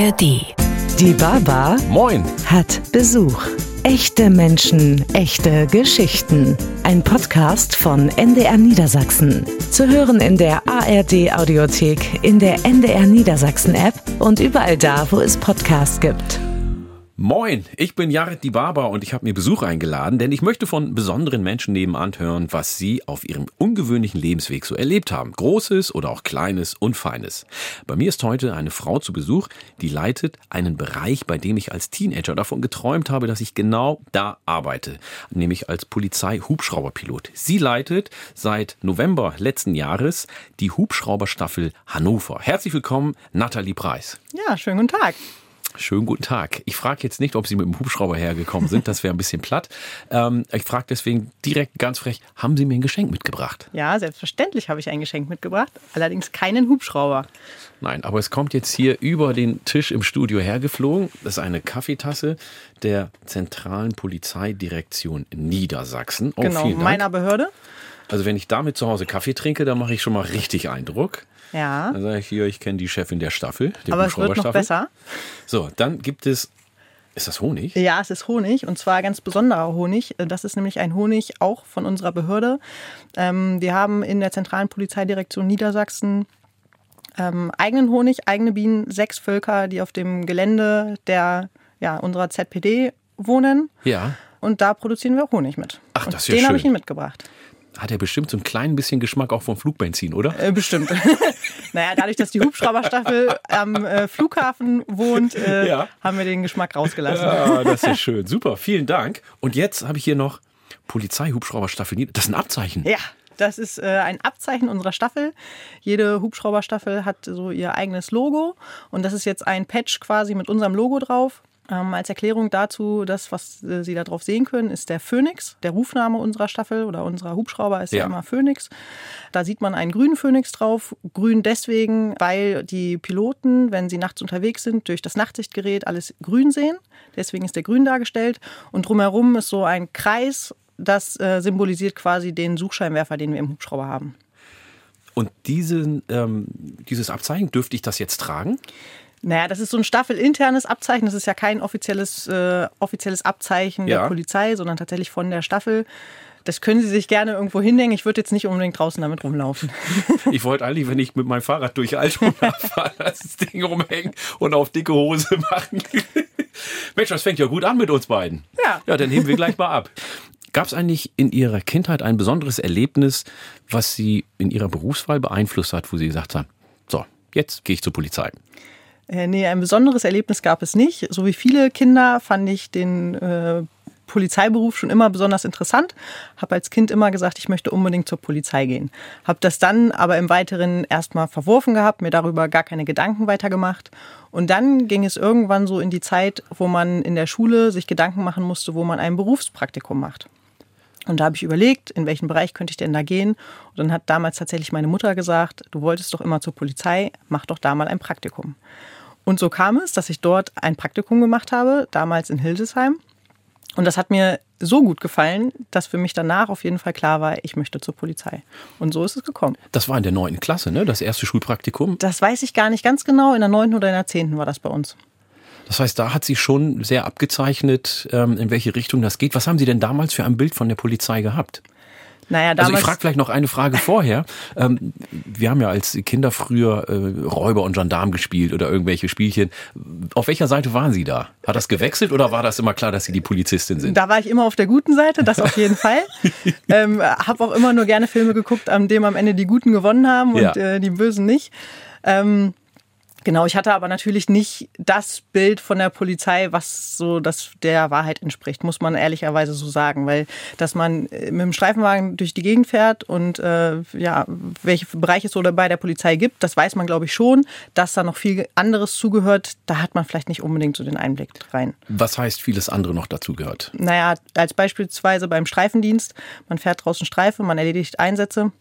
ARD. Die Baba Moin. hat Besuch. Echte Menschen, echte Geschichten. Ein Podcast von NDR Niedersachsen. Zu hören in der ARD Audiothek, in der NDR Niedersachsen App und überall da, wo es Podcasts gibt. Moin, ich bin Jared die Barber und ich habe mir Besuch eingeladen, denn ich möchte von besonderen Menschen nebenan hören, was sie auf ihrem ungewöhnlichen Lebensweg so erlebt haben. Großes oder auch Kleines und Feines. Bei mir ist heute eine Frau zu Besuch, die leitet einen Bereich, bei dem ich als Teenager davon geträumt habe, dass ich genau da arbeite, nämlich als Polizei-Hubschrauberpilot. Sie leitet seit November letzten Jahres die Hubschrauberstaffel Hannover. Herzlich willkommen, Nathalie Preis. Ja, schönen guten Tag. Schönen guten Tag. Ich frage jetzt nicht, ob Sie mit dem Hubschrauber hergekommen sind, das wäre ein bisschen platt. Ähm, ich frage deswegen direkt ganz frech, haben Sie mir ein Geschenk mitgebracht? Ja, selbstverständlich habe ich ein Geschenk mitgebracht, allerdings keinen Hubschrauber. Nein, aber es kommt jetzt hier über den Tisch im Studio hergeflogen. Das ist eine Kaffeetasse der Zentralen Polizeidirektion Niedersachsen. Oh, genau, meiner Behörde. Also wenn ich damit zu Hause Kaffee trinke, dann mache ich schon mal richtig Eindruck. Ja, Dann sage ich hier, ich kenne die Chefin der Staffel, der aber es wird noch besser. So, dann gibt es, ist das Honig? Ja, es ist Honig und zwar ganz besonderer Honig. Das ist nämlich ein Honig auch von unserer Behörde. Ähm, wir haben in der zentralen Polizeidirektion Niedersachsen ähm, eigenen Honig, eigene Bienen, sechs Völker, die auf dem Gelände der ja, unserer ZPD wohnen. Ja. Und da produzieren wir Honig mit. Ach, Und das ist ja Den habe ich Ihnen mitgebracht. Hat er bestimmt so ein klein bisschen Geschmack auch vom Flugbenzin, oder? Äh, bestimmt. naja, dadurch, dass die Hubschrauberstaffel am äh, Flughafen wohnt, äh, Ja. haben wir den Geschmack rausgelassen. Ja, das ist schön. Super, vielen Dank. Und jetzt habe ich hier noch Polizei-Hubschrauberstaffel Nieder. Das ist ein Abzeichen. Ja, das ist äh, ein Abzeichen unserer Staffel. Jede Hubschrauberstaffel hat so ihr eigenes Logo und das ist jetzt ein Patch quasi mit unserem Logo drauf. Ähm, als Erklärung dazu, das, was äh, Sie da drauf sehen können, ist der Phoenix. Der Rufname unserer Staffel oder unserer Hubschrauber ist ja, Ja. immer Phoenix. Da sieht man einen grünen Phoenix drauf. Grün deswegen, weil die Piloten, wenn sie nachts unterwegs sind, durch das Nachtsichtgerät alles grün sehen. Deswegen ist der grün dargestellt. Und drumherum ist so ein Kreis, das äh, symbolisiert quasi den Suchscheinwerfer, den wir im Hubschrauber haben. Und diesen, ähm, dieses Abzeichen, dürfte ich das jetzt tragen? Naja, das ist so ein staffelinternes Abzeichen. Das ist ja kein offizielles, äh, offizielles Abzeichen Ja. der Polizei, sondern tatsächlich von der Staffel. Das können Sie sich gerne irgendwo hinhängen. Ich würde jetzt nicht unbedingt draußen damit rumlaufen. Ich wollte eigentlich, wenn ich mit meinem Fahrrad durch Altona fahre, das Ding rumhängen und auf dicke Hose machen. Mensch, das fängt ja gut an mit uns beiden. Ja. Ja, dann heben wir gleich mal ab. Gab es eigentlich in Ihrer Kindheit ein besonderes Erlebnis, was Sie in Ihrer Berufswahl beeinflusst hat, wo Sie gesagt haben, so, jetzt gehe ich zur Polizei? Äh, nee, ein besonderes Erlebnis gab es nicht. So wie viele Kinder fand ich den äh, Polizeiberuf schon immer besonders interessant. Habe als Kind immer gesagt, ich möchte unbedingt zur Polizei gehen. Habe das dann aber im Weiteren erstmal verworfen gehabt, mir darüber gar keine Gedanken weitergemacht. Und dann ging es irgendwann so in die Zeit, wo man in der Schule sich Gedanken machen musste, wo man ein Berufspraktikum macht. Und da habe ich überlegt, in welchen Bereich könnte ich denn da gehen. Und dann hat damals tatsächlich meine Mutter gesagt, du wolltest doch immer zur Polizei, mach doch da mal ein Praktikum. Und so kam es, dass ich dort ein Praktikum gemacht habe, damals in Hildesheim. Und das hat mir so gut gefallen, dass für mich danach auf jeden Fall klar war, ich möchte zur Polizei. Und so ist es gekommen. Das war in der neunten Klasse, ne? Das erste Schulpraktikum. Das weiß ich gar nicht ganz genau. In der neunten oder in der zehnten war das bei uns. Das heißt, da hat sie schon sehr abgezeichnet, ähm, in welche Richtung das geht. Was haben Sie denn damals für ein Bild von der Polizei gehabt? Naja, Also ich frage vielleicht noch eine Frage vorher. Ähm, wir haben ja als Kinder früher äh, Räuber und Gendarm gespielt oder irgendwelche Spielchen. Auf welcher Seite waren Sie da? Hat das gewechselt oder war das immer klar, dass Sie die Polizistin sind? Da war ich immer auf der guten Seite, das auf jeden Fall. ähm, habe auch immer nur gerne Filme geguckt, an dem am Ende die Guten gewonnen haben und Ja. äh, die Bösen nicht. Ähm, genau, ich hatte aber natürlich nicht das Bild von der Polizei, was so das der Wahrheit entspricht, muss man ehrlicherweise so sagen, weil dass man äh, mit dem Streifenwagen durch die Gegend fährt und äh, ja, welche Bereiche es so bei der Polizei gibt, das weiß man glaube ich schon, dass da noch viel anderes zugehört, da hat man vielleicht nicht unbedingt so den Einblick rein. Was heißt vieles andere noch dazu gehört? Naja, als beispielsweise beim Streifendienst. Man fährt draußen Streife, man erledigt Einsätze.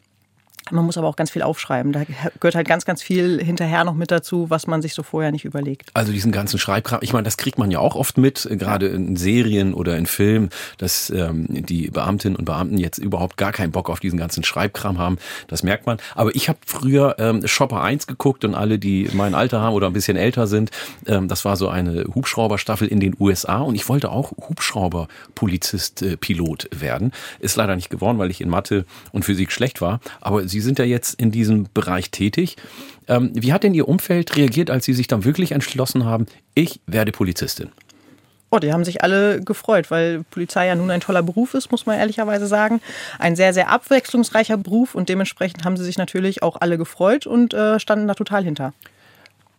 Man muss aber auch ganz viel aufschreiben. Da gehört halt ganz, ganz viel hinterher noch mit dazu, was man sich so vorher nicht überlegt. Also diesen ganzen Schreibkram, ich meine, das kriegt man ja auch oft mit, gerade in Serien oder in Filmen, dass ähm, die Beamtinnen und Beamten jetzt überhaupt gar keinen Bock auf diesen ganzen Schreibkram haben. Das merkt man. Aber ich habe früher ähm, Shopper 1 geguckt und alle, die mein Alter haben oder ein bisschen älter sind, ähm, das war so eine Hubschrauberstaffel in den USA und ich wollte auch Hubschrauber-Polizist, äh, Pilot werden. Ist leider nicht geworden, weil ich in Mathe und Physik schlecht war. Aber Sie sind ja jetzt in diesem Bereich tätig. Ähm, wie hat denn Ihr Umfeld reagiert, als Sie sich dann wirklich entschlossen haben, ich werde Polizistin? Oh, die haben sich alle gefreut, weil Polizei ja nun ein toller Beruf ist, muss man ehrlicherweise sagen. Ein sehr, sehr abwechslungsreicher Beruf und dementsprechend haben sie sich natürlich auch alle gefreut und äh, standen da total hinter.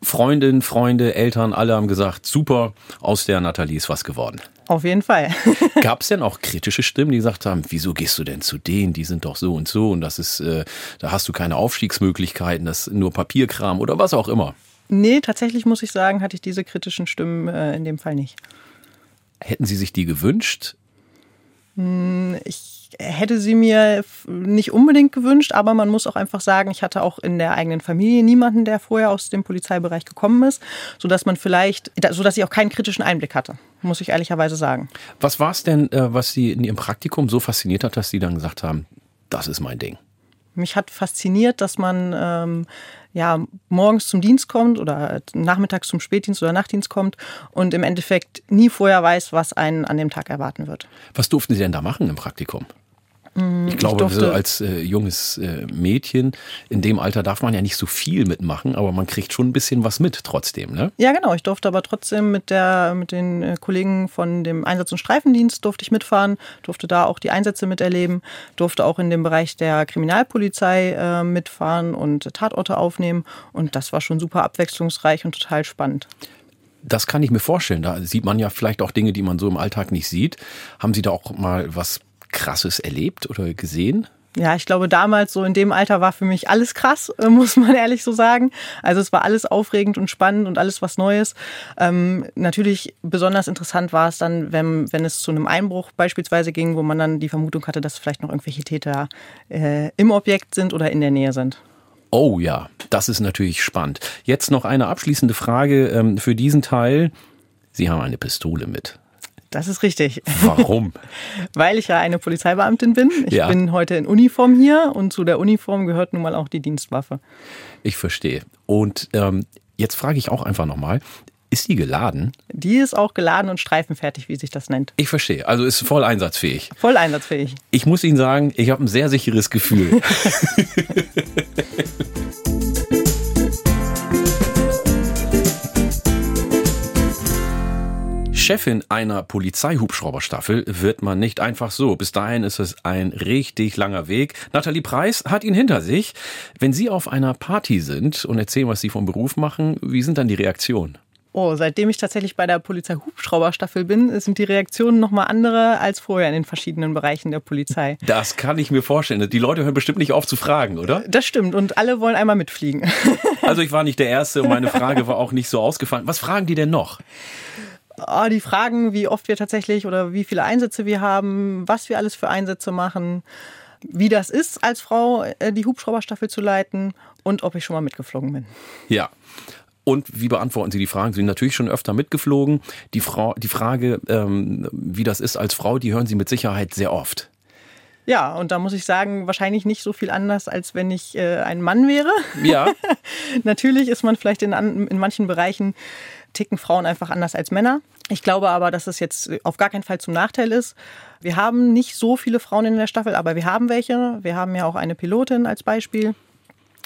Freundinnen, Freunde, Eltern, alle haben gesagt, super, aus der Nathalie ist was geworden. Auf jeden Fall. Gab es denn auch kritische Stimmen, die gesagt haben, wieso gehst du denn zu denen? Die sind doch so und so und das ist, äh, da hast du keine Aufstiegsmöglichkeiten, das ist nur Papierkram oder was auch immer. Nee, tatsächlich muss ich sagen, hatte ich diese kritischen Stimmen äh, in dem Fall nicht. Hätten Sie sich die gewünscht? Hm, ich hätte sie mir nicht unbedingt gewünscht, aber man muss auch einfach sagen, ich hatte auch in der eigenen Familie niemanden, der vorher aus dem Polizeibereich gekommen ist, sodass man vielleicht, sodass ich auch keinen kritischen Einblick hatte, muss ich ehrlicherweise sagen. Was war es denn, äh, was Sie in Ihrem Praktikum so fasziniert hat, dass Sie dann gesagt haben, das ist mein Ding? Mich hat fasziniert, dass man ähm, ja, morgens zum Dienst kommt oder nachmittags zum Spätdienst oder Nachtdienst kommt und im Endeffekt nie vorher weiß, was einen an dem Tag erwarten wird. Was durften Sie denn da machen im Praktikum? Mm, ich glaube, ich so als äh, junges äh, Mädchen in dem Alter darf man ja nicht so viel mitmachen, aber man kriegt schon ein bisschen was mit trotzdem, ne? Ja, genau. Ich durfte aber trotzdem mit der mit den äh, Kollegen von dem Einsatz- und Streifendienst durfte ich mitfahren, durfte da auch die Einsätze miterleben, durfte auch in dem Bereich der Kriminalpolizei äh, mitfahren und Tatorte aufnehmen und das war schon super abwechslungsreich und total spannend. Das kann ich mir vorstellen. Da sieht man ja vielleicht auch Dinge, die man so im Alltag nicht sieht. Haben Sie da auch mal was Krasses erlebt oder gesehen? Ja, ich glaube, damals so in dem Alter war für mich alles krass, muss man ehrlich so sagen. Also es war alles aufregend und spannend und alles was Neues. Ähm, natürlich besonders interessant war es dann, wenn, wenn es zu einem Einbruch beispielsweise ging, wo man dann die Vermutung hatte, dass vielleicht noch irgendwelche Täter äh, im Objekt sind oder in der Nähe sind. Oh ja, das ist natürlich spannend. Jetzt noch eine abschließende Frage ähm, für diesen Teil. Sie haben eine Pistole mit. Das ist richtig. Warum? Weil ich ja eine Polizeibeamtin bin. Ich ja. bin heute in Uniform hier und zu der Uniform gehört nun mal auch die Dienstwaffe. Ich verstehe. Und ähm, jetzt frage ich auch einfach nochmal. Ist die geladen? Die ist auch geladen und streifenfertig, wie sich das nennt. Ich verstehe. Also ist voll einsatzfähig. Voll einsatzfähig. Ich muss Ihnen sagen, ich habe ein sehr sicheres Gefühl. Chefin einer Polizeihubschrauberstaffel wird man nicht einfach so. Bis dahin ist es ein richtig langer Weg. Nathalie Preis hat ihn hinter sich. Wenn Sie auf einer Party sind und erzählen, was Sie vom Beruf machen, wie sind dann die Reaktionen? Oh, seitdem ich tatsächlich bei der Polizeihubschrauberstaffel bin, sind die Reaktionen nochmal andere als vorher in den verschiedenen Bereichen der Polizei. Das kann ich mir vorstellen. Die Leute hören bestimmt nicht auf zu fragen, oder? Das stimmt und alle wollen einmal mitfliegen. Also ich war nicht der Erste und meine Frage war auch nicht so ausgefallen. Was fragen die denn noch? Oh, die fragen, wie oft wir tatsächlich oder wie viele Einsätze wir haben, was wir alles für Einsätze machen, wie das ist, als Frau äh, die Hubschrauberstaffel zu leiten und ob ich schon mal mitgeflogen bin. Ja. Und wie beantworten Sie die Fragen? Sie sind natürlich schon öfter mitgeflogen. Die, Frau, die Frage, ähm, wie das ist als Frau, die hören Sie mit Sicherheit sehr oft. Ja, und da muss ich sagen, wahrscheinlich nicht so viel anders, als wenn ich äh, ein Mann wäre. Ja. Natürlich ist man vielleicht in, in manchen Bereichen ticken Frauen einfach anders als Männer. Ich glaube aber, dass es jetzt auf gar keinen Fall zum Nachteil ist. Wir haben nicht so viele Frauen in der Staffel, aber wir haben welche. Wir haben ja auch eine Pilotin als Beispiel.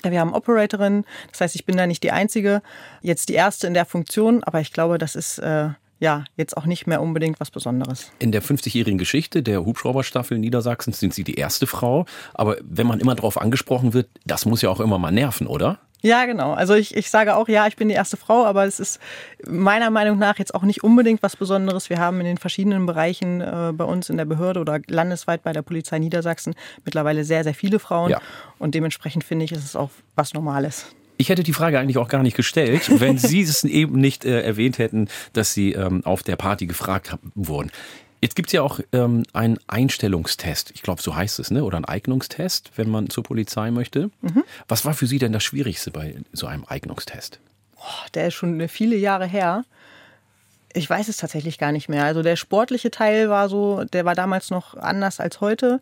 Wir haben Operatorin, das heißt, ich bin da nicht die Einzige, jetzt die Erste in der Funktion, aber ich glaube, das ist äh, ja jetzt auch nicht mehr unbedingt was Besonderes. In der 50-jährigen Geschichte der Hubschrauberstaffel Niedersachsens sind Sie die erste Frau, aber wenn man immer darauf angesprochen wird, das muss ja auch immer mal nerven, oder? Ja, genau. Also ich, ich sage auch, ja, ich bin die erste Frau, aber es ist meiner Meinung nach jetzt auch nicht unbedingt was Besonderes. Wir haben in den verschiedenen Bereichen äh, bei uns in der Behörde oder landesweit bei der Polizei Niedersachsen mittlerweile sehr, sehr viele Frauen. Ja. Und dementsprechend finde ich, ist es auch was Normales. Ich hätte die Frage eigentlich auch gar nicht gestellt, wenn Sie es eben nicht äh, erwähnt hätten, dass Sie ähm, auf der Party gefragt haben, wurden. Jetzt gibt es ja auch ähm, einen Einstellungstest. Ich glaube, so heißt es, ne? Oder ein Eignungstest, wenn man zur Polizei möchte. Mhm. Was war für Sie denn das Schwierigste bei so einem Eignungstest? Oh, der ist schon viele Jahre her. Ich weiß es tatsächlich gar nicht mehr. Also der sportliche Teil war so, der war damals noch anders als heute.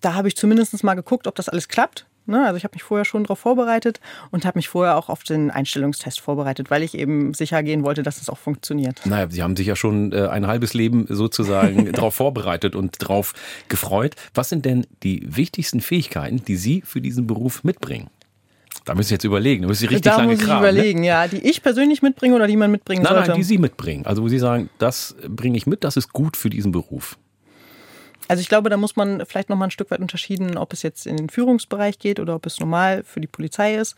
Da habe ich zumindest mal geguckt, ob das alles klappt. Ne? Also ich habe mich vorher schon darauf vorbereitet und habe mich vorher auch auf den Einstellungstest vorbereitet, weil ich eben sicher gehen wollte, dass es auch funktioniert. Naja, Sie haben sich ja schon äh, ein halbes Leben sozusagen darauf vorbereitet und darauf gefreut. Was sind denn die wichtigsten Fähigkeiten, die Sie für diesen Beruf mitbringen? Da müssen Sie jetzt überlegen. Da müssen Sie richtig da lange muss ich kramen, überlegen, ne? ja. Die ich persönlich mitbringe oder die man mitbringen Nein, sollte? nein, die Sie mitbringen. Also wo Sie sagen, das bringe ich mit, das ist gut für diesen Beruf. Also ich glaube, da muss man vielleicht noch mal ein Stück weit unterschieden, ob es jetzt in den Führungsbereich geht oder ob es normal für die Polizei ist.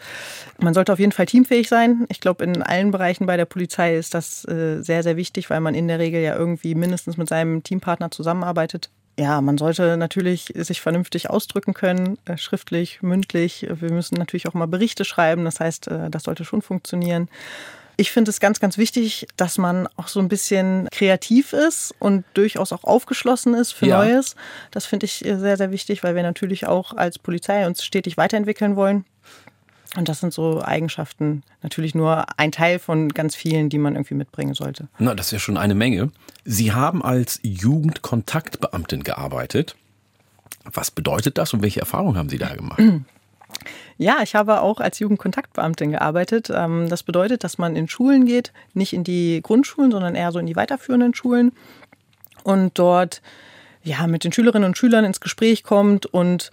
Man sollte auf jeden Fall teamfähig sein. Ich glaube, in allen Bereichen bei der Polizei ist das äh, sehr, sehr wichtig, weil man in der Regel ja irgendwie mindestens mit seinem Teampartner zusammenarbeitet. Ja, man sollte natürlich sich vernünftig ausdrücken können, äh, schriftlich, mündlich. Wir müssen natürlich auch mal Berichte schreiben. Das heißt, äh, das sollte schon funktionieren. Ich finde es ganz, ganz wichtig, dass man auch so ein bisschen kreativ ist und durchaus auch aufgeschlossen ist für Ja. Neues. Das finde ich sehr, sehr wichtig, weil wir natürlich auch als Polizei uns stetig weiterentwickeln wollen. Und das sind so Eigenschaften, natürlich nur ein Teil von ganz vielen, die man irgendwie mitbringen sollte. Na, das ist ja schon eine Menge. Sie haben als Jugendkontaktbeamtin gearbeitet. Was bedeutet das und welche Erfahrungen haben Sie da gemacht? Ja, ich habe auch als Jugendkontaktbeamtin gearbeitet. Ähm, Das bedeutet, dass man in Schulen geht, nicht in die Grundschulen, sondern eher so in die weiterführenden Schulen und dort ja mit den Schülerinnen und Schülern ins Gespräch kommt und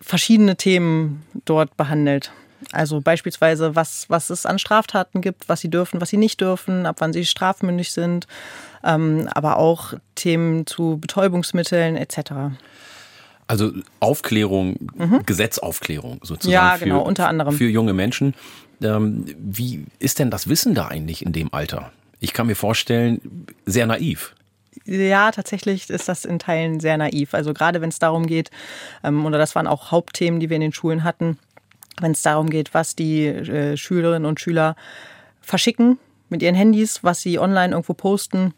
verschiedene Themen dort behandelt. Also beispielsweise, was, was es an Straftaten gibt, was sie dürfen, was sie nicht dürfen, ab wann sie strafmündig sind, ähm, aber auch Themen zu Betäubungsmitteln etc. Also Aufklärung, Gesetzaufklärung sozusagen Mhm. Ja, für, genau, unter anderem. für junge Menschen. Ähm, wie ist denn das Wissen da eigentlich in dem Alter? Ich kann mir vorstellen, sehr naiv. Ja, tatsächlich ist das in Teilen sehr naiv. Also gerade wenn es darum geht, ähm, oder das waren auch Hauptthemen, die wir in den Schulen hatten, wenn es darum geht, was die äh, Schülerinnen und Schüler verschicken mit ihren Handys, was sie online irgendwo posten.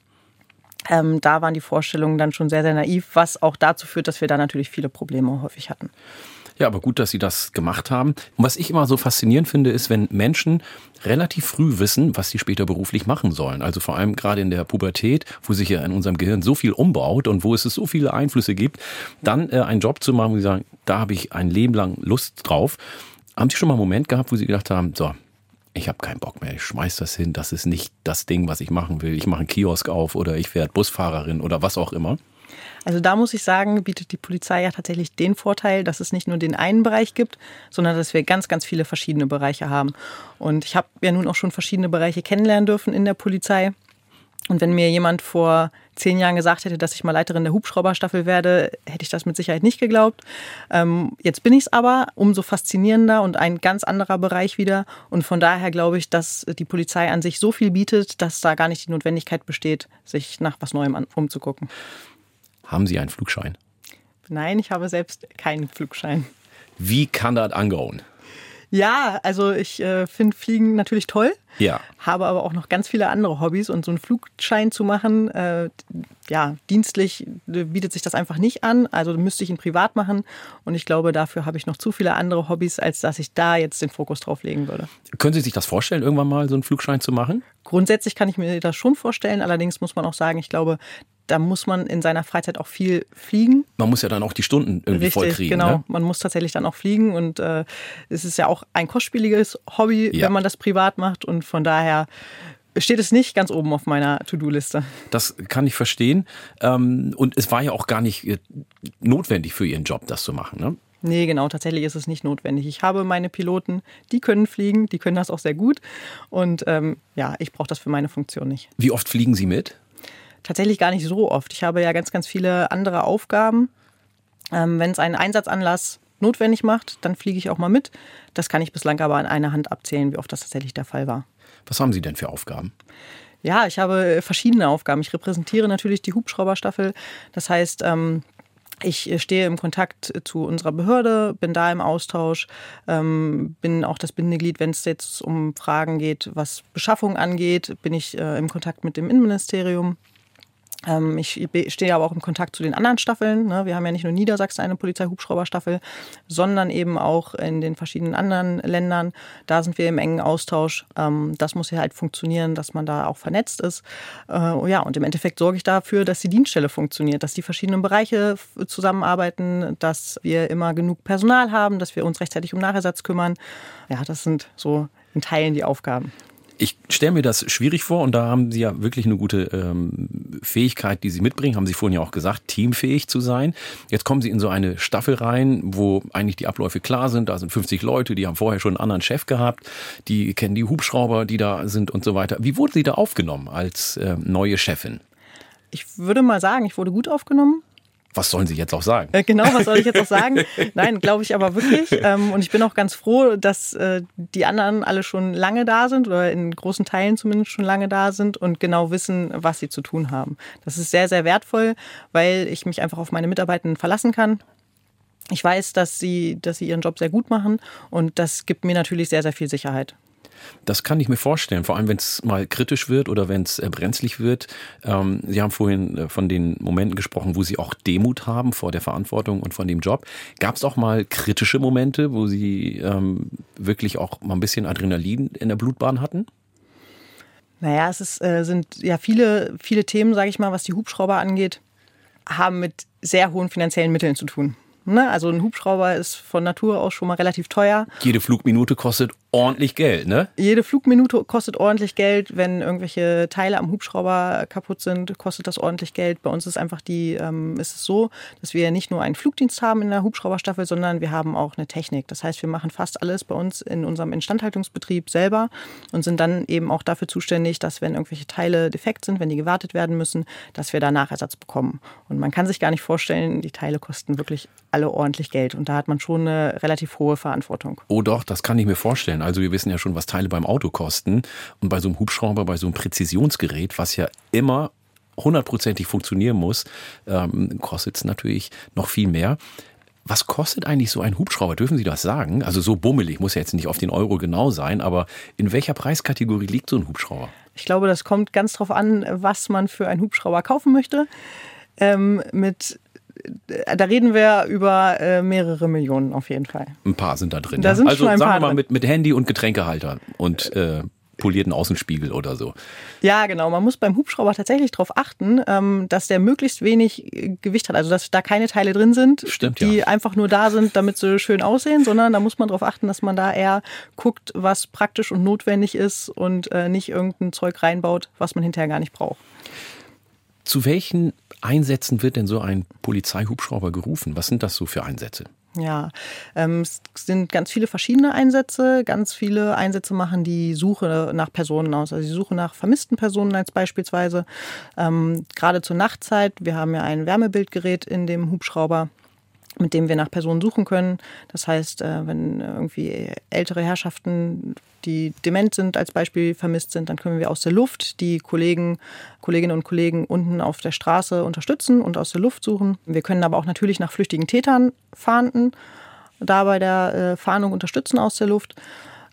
Ähm, da waren die Vorstellungen dann schon sehr, sehr naiv, was auch dazu führt, dass wir da natürlich viele Probleme häufig hatten. Ja, aber gut, dass Sie das gemacht haben. Und was ich immer so faszinierend finde, ist, wenn Menschen relativ früh wissen, was sie später beruflich machen sollen. Also vor allem gerade in der Pubertät, wo sich ja in unserem Gehirn so viel umbaut und wo es so viele Einflüsse gibt, dann äh, einen Job zu machen, wo Sie sagen, da habe ich ein Leben lang Lust drauf. Haben Sie schon mal einen Moment gehabt, wo Sie gedacht haben, so, ich habe keinen Bock mehr, ich schmeiß das hin, das ist nicht das Ding, was ich machen will. Ich mache einen Kiosk auf oder ich werde Busfahrerin oder was auch immer. Also da muss ich sagen, bietet die Polizei ja tatsächlich den Vorteil, dass es nicht nur den einen Bereich gibt, sondern dass wir ganz, ganz viele verschiedene Bereiche haben. Und ich habe ja nun auch schon verschiedene Bereiche kennenlernen dürfen in der Polizei. Und wenn mir jemand vor zehn Jahren gesagt hätte, dass ich mal Leiterin der Hubschrauberstaffel werde, hätte ich das mit Sicherheit nicht geglaubt. Ähm, jetzt bin ich es aber, umso faszinierender und ein ganz anderer Bereich wieder. Und von daher glaube ich, dass die Polizei an sich so viel bietet, dass da gar nicht die Notwendigkeit besteht, sich nach was Neuem umzugucken. Haben Sie einen Flugschein? Nein, ich habe selbst keinen Flugschein. Wie kann das angehen? Ja, also ich äh, finde Fliegen natürlich toll, Ja. habe aber auch noch ganz viele andere Hobbys und so einen Flugschein zu machen, äh, ja, dienstlich äh, bietet sich das einfach nicht an. Also müsste ich ihn privat machen und ich glaube, dafür habe ich noch zu viele andere Hobbys, als dass ich da jetzt den Fokus drauf legen würde. Können Sie sich das vorstellen, irgendwann mal so einen Flugschein zu machen? Grundsätzlich kann ich mir das schon vorstellen, allerdings muss man auch sagen, ich glaube, da muss man in seiner Freizeit auch viel fliegen. Man muss ja dann auch die Stunden irgendwie voll kriegen. genau. Ne? Man muss tatsächlich dann auch fliegen und äh, es ist ja auch ein kostspieliges Hobby, Ja. wenn man das privat macht und von daher steht es nicht ganz oben auf meiner To-Do-Liste. Das kann ich verstehen. Ähm, Und es war ja auch gar nicht äh, notwendig für Ihren Job, das zu machen. Ne? Nee, genau, tatsächlich ist es nicht notwendig. Ich habe meine Piloten, die können fliegen, die können das auch sehr gut und ähm, ja, ich brauche das für meine Funktion nicht. Wie oft fliegen Sie mit? Tatsächlich gar nicht so oft. Ich habe ja ganz, ganz viele andere Aufgaben. Ähm, Wenn es einen Einsatzanlass notwendig macht, dann fliege ich auch mal mit. Das kann ich bislang aber an einer Hand abzählen, wie oft das tatsächlich der Fall war. Was haben Sie denn für Aufgaben? Ja, ich habe verschiedene Aufgaben. Ich repräsentiere natürlich die Hubschrauberstaffel. Das heißt, ähm, ich stehe im Kontakt zu unserer Behörde, bin da im Austausch, ähm, bin auch das Bindeglied, wenn es jetzt um Fragen geht, was Beschaffung angeht, bin ich äh, im Kontakt mit dem Innenministerium. Ähm, ich stehe aber auch im Kontakt zu den anderen Staffeln. Ne? Wir haben ja nicht nur Niedersachsen eine Polizei-Hubschrauber-Staffel, sondern eben auch in den verschiedenen anderen Ländern. Da sind wir im engen Austausch. Ähm, das muss ja halt funktionieren, dass man da auch vernetzt ist. Äh, ja, und im Endeffekt sorge ich dafür, dass die Dienststelle funktioniert, dass die verschiedenen Bereiche zusammenarbeiten, dass wir immer genug Personal haben, dass wir uns rechtzeitig um Nachersatz kümmern. Ja, das sind so in Teilen die Aufgaben. Ich stelle mir das schwierig vor und da haben Sie ja wirklich eine gute ähm, Fähigkeit, die Sie mitbringen, haben Sie vorhin ja auch gesagt, teamfähig zu sein. Jetzt kommen Sie in so eine Staffel rein, wo eigentlich die Abläufe klar sind. Da sind 50 Leute, die haben vorher schon einen anderen Chef gehabt, die kennen die Hubschrauber, die da sind und so weiter. Wie wurden Sie da aufgenommen als äh, neue Chefin? Ich würde mal sagen, ich wurde gut aufgenommen was sollen Sie jetzt auch sagen? Äh, genau, was soll ich jetzt auch sagen? Nein, glaube ich aber wirklich. Ähm, und ich bin auch ganz froh, dass äh, die anderen alle schon lange da sind oder in großen Teilen zumindest schon lange da sind und genau wissen, was sie zu tun haben. Das ist sehr, sehr wertvoll, weil ich mich einfach auf meine Mitarbeitenden verlassen kann. Ich weiß, dass sie, dass sie ihren Job sehr gut machen und das gibt mir natürlich sehr, sehr viel Sicherheit. Das kann ich mir vorstellen, vor allem wenn es mal kritisch wird oder wenn es äh, brenzlig wird. Ähm, Sie haben vorhin äh, von den Momenten gesprochen, wo Sie auch Demut haben vor der Verantwortung und von dem Job. Gab es auch mal kritische Momente, wo Sie ähm, wirklich auch mal ein bisschen Adrenalin in der Blutbahn hatten? Naja, es ist, äh, sind ja viele, viele Themen, sage ich mal, was die Hubschrauber angeht, haben mit sehr hohen finanziellen Mitteln zu tun. Ne? Also ein Hubschrauber ist von Natur aus schon mal relativ teuer. Jede Flugminute kostet ordentlich Geld, ne? Jede Flugminute kostet ordentlich Geld. Wenn irgendwelche Teile am Hubschrauber kaputt sind, kostet das ordentlich Geld. Bei uns ist einfach die, ähm, ist es so, dass wir nicht nur einen Flugdienst haben in der Hubschrauberstaffel, sondern wir haben auch eine Technik. Das heißt, wir machen fast alles bei uns in unserem Instandhaltungsbetrieb selber und sind dann eben auch dafür zuständig, dass wenn irgendwelche Teile defekt sind, wenn die gewartet werden müssen, dass wir da Nachersatz bekommen. Und man kann sich gar nicht vorstellen, die Teile kosten wirklich alle ordentlich Geld. Und da hat man schon eine relativ hohe Verantwortung. Oh doch, das kann ich mir vorstellen. Also wir wissen ja schon, was Teile beim Auto kosten. Und bei so einem Hubschrauber, bei so einem Präzisionsgerät, was ja immer hundertprozentig funktionieren muss, ähm, kostet es natürlich noch viel mehr. Was kostet eigentlich so ein Hubschrauber? Dürfen Sie das sagen? Also so bummelig, muss ja jetzt nicht auf den Euro genau sein, aber in welcher Preiskategorie liegt so ein Hubschrauber? Ich glaube, das kommt ganz drauf an, was man für einen Hubschrauber kaufen möchte. Ähm, mit da reden wir über äh, mehrere Millionen auf jeden Fall. Ein paar sind da drin. Da ja? sind also schon ein sagen paar wir mal mit, mit Handy und Getränkehalter und äh, polierten Außenspiegel oder so. Ja, genau. Man muss beim Hubschrauber tatsächlich darauf achten, ähm, dass der möglichst wenig äh, Gewicht hat. Also dass da keine Teile drin sind, Stimmt, die ja. einfach nur da sind, damit sie schön aussehen, sondern da muss man darauf achten, dass man da eher guckt, was praktisch und notwendig ist und äh, nicht irgendein Zeug reinbaut, was man hinterher gar nicht braucht. Zu welchen Einsätzen wird denn so ein Polizeihubschrauber gerufen? Was sind das so für Einsätze? Ja, ähm, es sind ganz viele verschiedene Einsätze. Ganz viele Einsätze machen die Suche nach Personen aus. Also die Suche nach vermissten Personen als beispielsweise. Ähm, gerade zur Nachtzeit. Wir haben ja ein Wärmebildgerät in dem Hubschrauber mit dem wir nach Personen suchen können. Das heißt, äh, wenn irgendwie ältere Herrschaften, die dement sind, als Beispiel vermisst sind, dann können wir aus der Luft die Kollegen, Kolleginnen und Kollegen unten auf der Straße unterstützen und aus der Luft suchen. Wir können aber auch natürlich nach flüchtigen Tätern fahnden, da bei der äh, Fahndung unterstützen aus der Luft.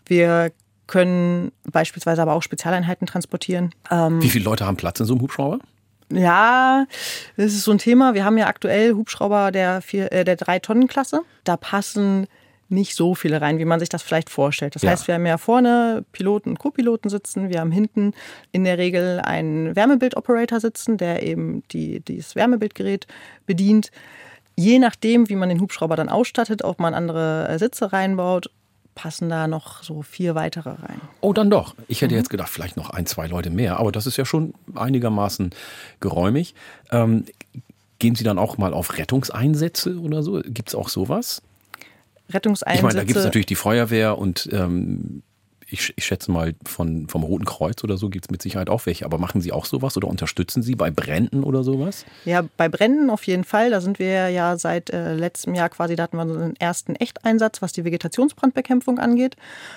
Wir können beispielsweise aber auch Spezialeinheiten transportieren. Ähm, Wie viele Leute haben Platz in so einem Hubschrauber? Ja, das ist so ein Thema. Wir haben ja aktuell Hubschrauber der, vier, äh, der Drei-Tonnen-Klasse. Da passen nicht so viele rein, wie man sich das vielleicht vorstellt. Das Ja. heißt, wir haben ja vorne Piloten und Co-Piloten sitzen. Wir haben hinten in der Regel einen Wärmebild-Operator sitzen, der eben die, dieses Wärmebildgerät bedient. Je nachdem, wie man den Hubschrauber dann ausstattet, ob man andere äh, Sitze reinbaut, passen da noch so vier weitere rein. Oh, dann doch. Ich hätte jetzt gedacht, vielleicht noch ein, zwei Leute mehr, aber das ist ja schon einigermaßen geräumig. Ähm, gehen Sie dann auch mal auf Rettungseinsätze oder so? Gibt es auch sowas? Rettungseinsätze. Ich meine, da gibt es natürlich die Feuerwehr und ähm, ich, ich schätze mal von, vom Roten Kreuz oder so gibt es mit Sicherheit auch welche. Aber machen Sie auch sowas oder unterstützen Sie bei Bränden oder sowas? Ja, bei Bränden auf jeden Fall. Da sind wir ja seit äh, letztem Jahr quasi, da hatten wir so einen ersten Echteinsatz, was die Vegetationsbrandbekämpfung angeht.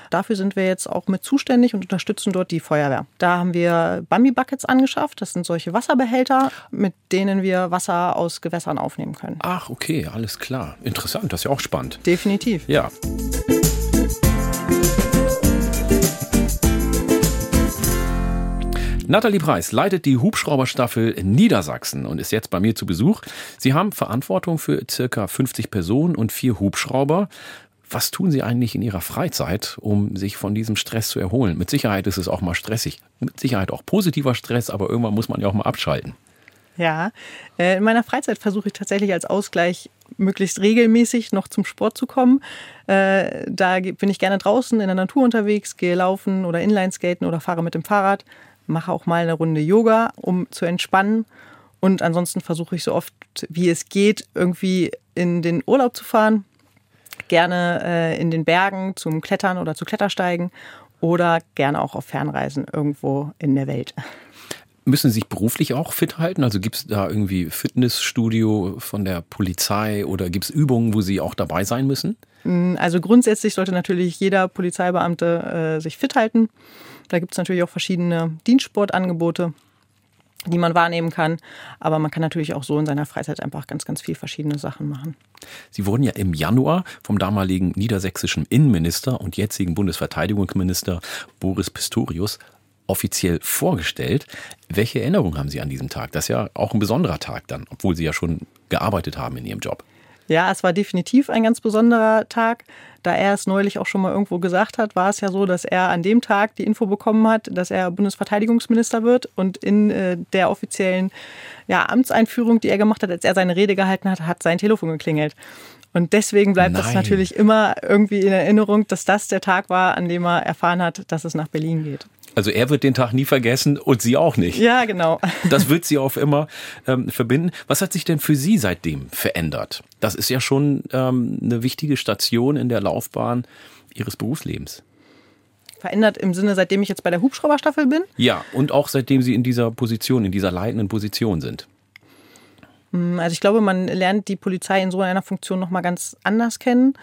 Dafür sind wir jetzt auch mit zuständig und unterstützen dort die Feuerwehr. Da haben wir Bambi-Buckets angeschafft. Das sind solche Wasserbehälter, mit denen wir Wasser aus Gewässern aufnehmen können. Ach, okay, alles klar. Interessant, das ist ja auch spannend. Definitiv. Ja. Nathalie Preis leitet die Hubschrauberstaffel Niedersachsen und ist jetzt bei mir zu Besuch. Sie haben Verantwortung für circa 50 Personen und vier Hubschrauber. Was tun Sie eigentlich in Ihrer Freizeit, um sich von diesem Stress zu erholen? Mit Sicherheit ist es auch mal stressig. Mit Sicherheit auch positiver Stress, aber irgendwann muss man ja auch mal abschalten. Ja, äh, in meiner Freizeit versuche ich tatsächlich als Ausgleich möglichst regelmäßig noch zum Sport zu kommen. Äh, da bin ich gerne draußen in der Natur unterwegs, gehe laufen oder Inlineskaten oder fahre mit dem Fahrrad, mache auch mal eine Runde Yoga, um zu entspannen. Und ansonsten versuche ich so oft wie es geht, irgendwie in den Urlaub zu fahren. Gerne äh, in den Bergen zum Klettern oder zu Klettersteigen oder gerne auch auf Fernreisen irgendwo in der Welt. Müssen Sie sich beruflich auch fit halten? Also gibt es da irgendwie Fitnessstudio von der Polizei oder gibt es Übungen, wo Sie auch dabei sein müssen? Mm, also grundsätzlich sollte natürlich jeder Polizeibeamte äh, sich fit halten. Da gibt es natürlich auch verschiedene Dienstsportangebote, die man wahrnehmen kann. Aber man kann natürlich auch so in seiner Freizeit einfach ganz, ganz viel verschiedene Sachen machen. Sie wurden ja im Januar vom damaligen niedersächsischen Innenminister und jetzigen Bundesverteidigungsminister Boris Pistorius offiziell vorgestellt. Welche Erinnerungen haben Sie an diesem Tag? Das ist ja auch ein besonderer Tag dann, obwohl Sie ja schon gearbeitet haben in Ihrem Job. Ja, es war definitiv ein ganz besonderer Tag. Da er es neulich auch schon mal irgendwo gesagt hat, war es ja so, dass er an dem Tag die Info bekommen hat, dass er Bundesverteidigungsminister wird. Und in äh, der offiziellen ja, Amtseinführung, die er gemacht hat, als er seine Rede gehalten hat, hat sein Telefon geklingelt. Und deswegen bleibt Nein. das natürlich immer irgendwie in Erinnerung, dass das der Tag war, an dem er erfahren hat, dass es nach Berlin geht. Also er wird den Tag nie vergessen und Sie auch nicht. Ja, genau. Das wird Sie auf immer ähm, verbinden. Was hat sich denn für Sie seitdem verändert? Das ist ja schon ähm, eine wichtige Station in der Laufbahn Ihres Berufslebens. Verändert im Sinne, seitdem ich jetzt bei der Hubschrauberstaffel bin? Ja, und auch seitdem Sie in dieser Position, in dieser leitenden Position sind. Hm, also ich glaube, man lernt die Polizei in so einer Funktion nochmal ganz anders kennen.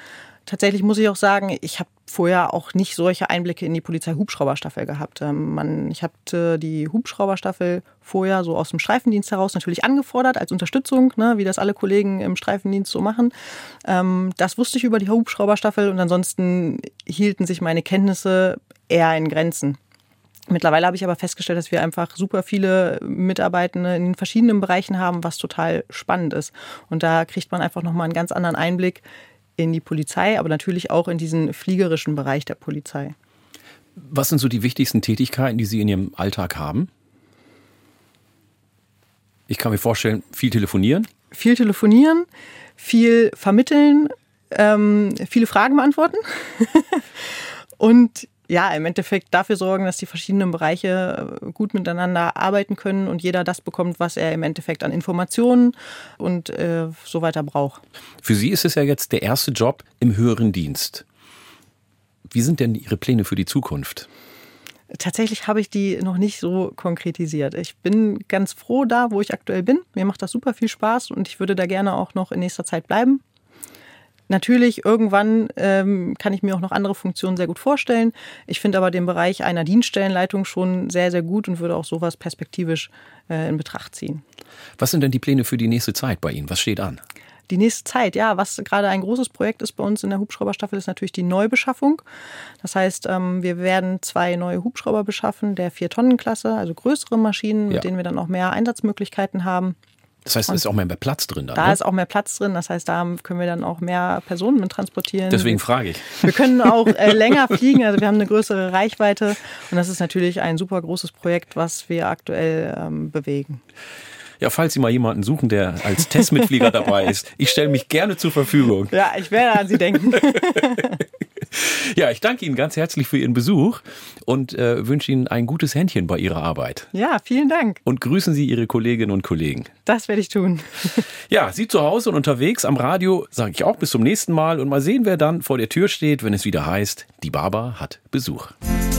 Tatsächlich muss ich auch sagen, ich habe vorher auch nicht solche Einblicke in die Polizei-Hubschrauberstaffel gehabt. Ähm, man, ich habe die Hubschrauberstaffel vorher so aus dem Streifendienst heraus natürlich angefordert als Unterstützung, ne, wie das alle Kollegen im Streifendienst so machen. Ähm, das wusste ich über die Hubschrauberstaffel und ansonsten hielten sich meine Kenntnisse eher in Grenzen. Mittlerweile habe ich aber festgestellt, dass wir einfach super viele Mitarbeitende in verschiedenen Bereichen haben, was total spannend ist. Und da kriegt man einfach nochmal einen ganz anderen Einblick in die Polizei, aber natürlich auch in diesen fliegerischen Bereich der Polizei. Was sind so die wichtigsten Tätigkeiten, die Sie in Ihrem Alltag haben? Ich kann mir vorstellen, viel telefonieren. Viel telefonieren, viel vermitteln, ähm, viele Fragen beantworten und ja, im Endeffekt dafür sorgen, dass die verschiedenen Bereiche äh, gut miteinander arbeiten können und jeder das bekommt, was er im Endeffekt an Informationen und äh, so weiter braucht. Für Sie ist es ja jetzt der erste Job im höheren Dienst. Wie sind denn Ihre Pläne für die Zukunft? Tatsächlich habe ich die noch nicht so konkretisiert. Ich bin ganz froh da, wo ich aktuell bin. Mir macht das super viel Spaß und ich würde da gerne auch noch in nächster Zeit bleiben. Natürlich, irgendwann ähm, kann ich mir auch noch andere Funktionen sehr gut vorstellen. Ich finde aber den Bereich einer Dienststellenleitung schon sehr, sehr gut und würde auch sowas perspektivisch äh, in Betracht ziehen. Was sind denn die Pläne für die nächste Zeit bei Ihnen? Was steht an? Die nächste Zeit, ja, was gerade ein großes Projekt ist bei uns in der Hubschrauberstaffel, ist natürlich die Neubeschaffung. Das heißt, ähm, wir werden zwei neue Hubschrauber beschaffen, der Vier-Tonnen-Klasse, also größere Maschinen, mit ja. denen wir dann auch mehr Einsatzmöglichkeiten haben. Das heißt, da ist auch mehr Platz drin. Dann, da ne? ist auch mehr Platz drin. Das heißt, da können wir dann auch mehr Personen mit transportieren. Deswegen frage ich. Wir können auch äh, länger fliegen. Also wir haben eine größere Reichweite. Und das ist natürlich ein super großes Projekt, was wir aktuell ähm, bewegen. Ja, falls Sie mal jemanden suchen, der als Testmitflieger dabei ist, ich stelle mich gerne zur Verfügung. Ja, ich werde an Sie denken. Ja, ich danke Ihnen ganz herzlich für Ihren Besuch und äh, wünsche Ihnen ein gutes Händchen bei Ihrer Arbeit. Ja, vielen Dank. Und grüßen Sie Ihre Kolleginnen und Kollegen. Das werde ich tun. Ja, Sie zu Hause und unterwegs am Radio sage ich auch bis zum nächsten Mal und mal sehen, wer dann vor der Tür steht, wenn es wieder heißt, die Baba hat Besuch.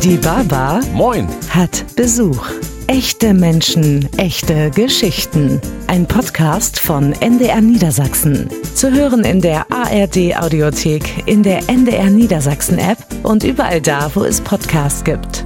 Die Baba Moin hat Besuch. Echte Menschen, echte Geschichten. Ein Podcast von NDR Niedersachsen. Zu hören in der ARD Audiothek, in der NDR Niedersachsen App und überall da, wo es Podcasts gibt.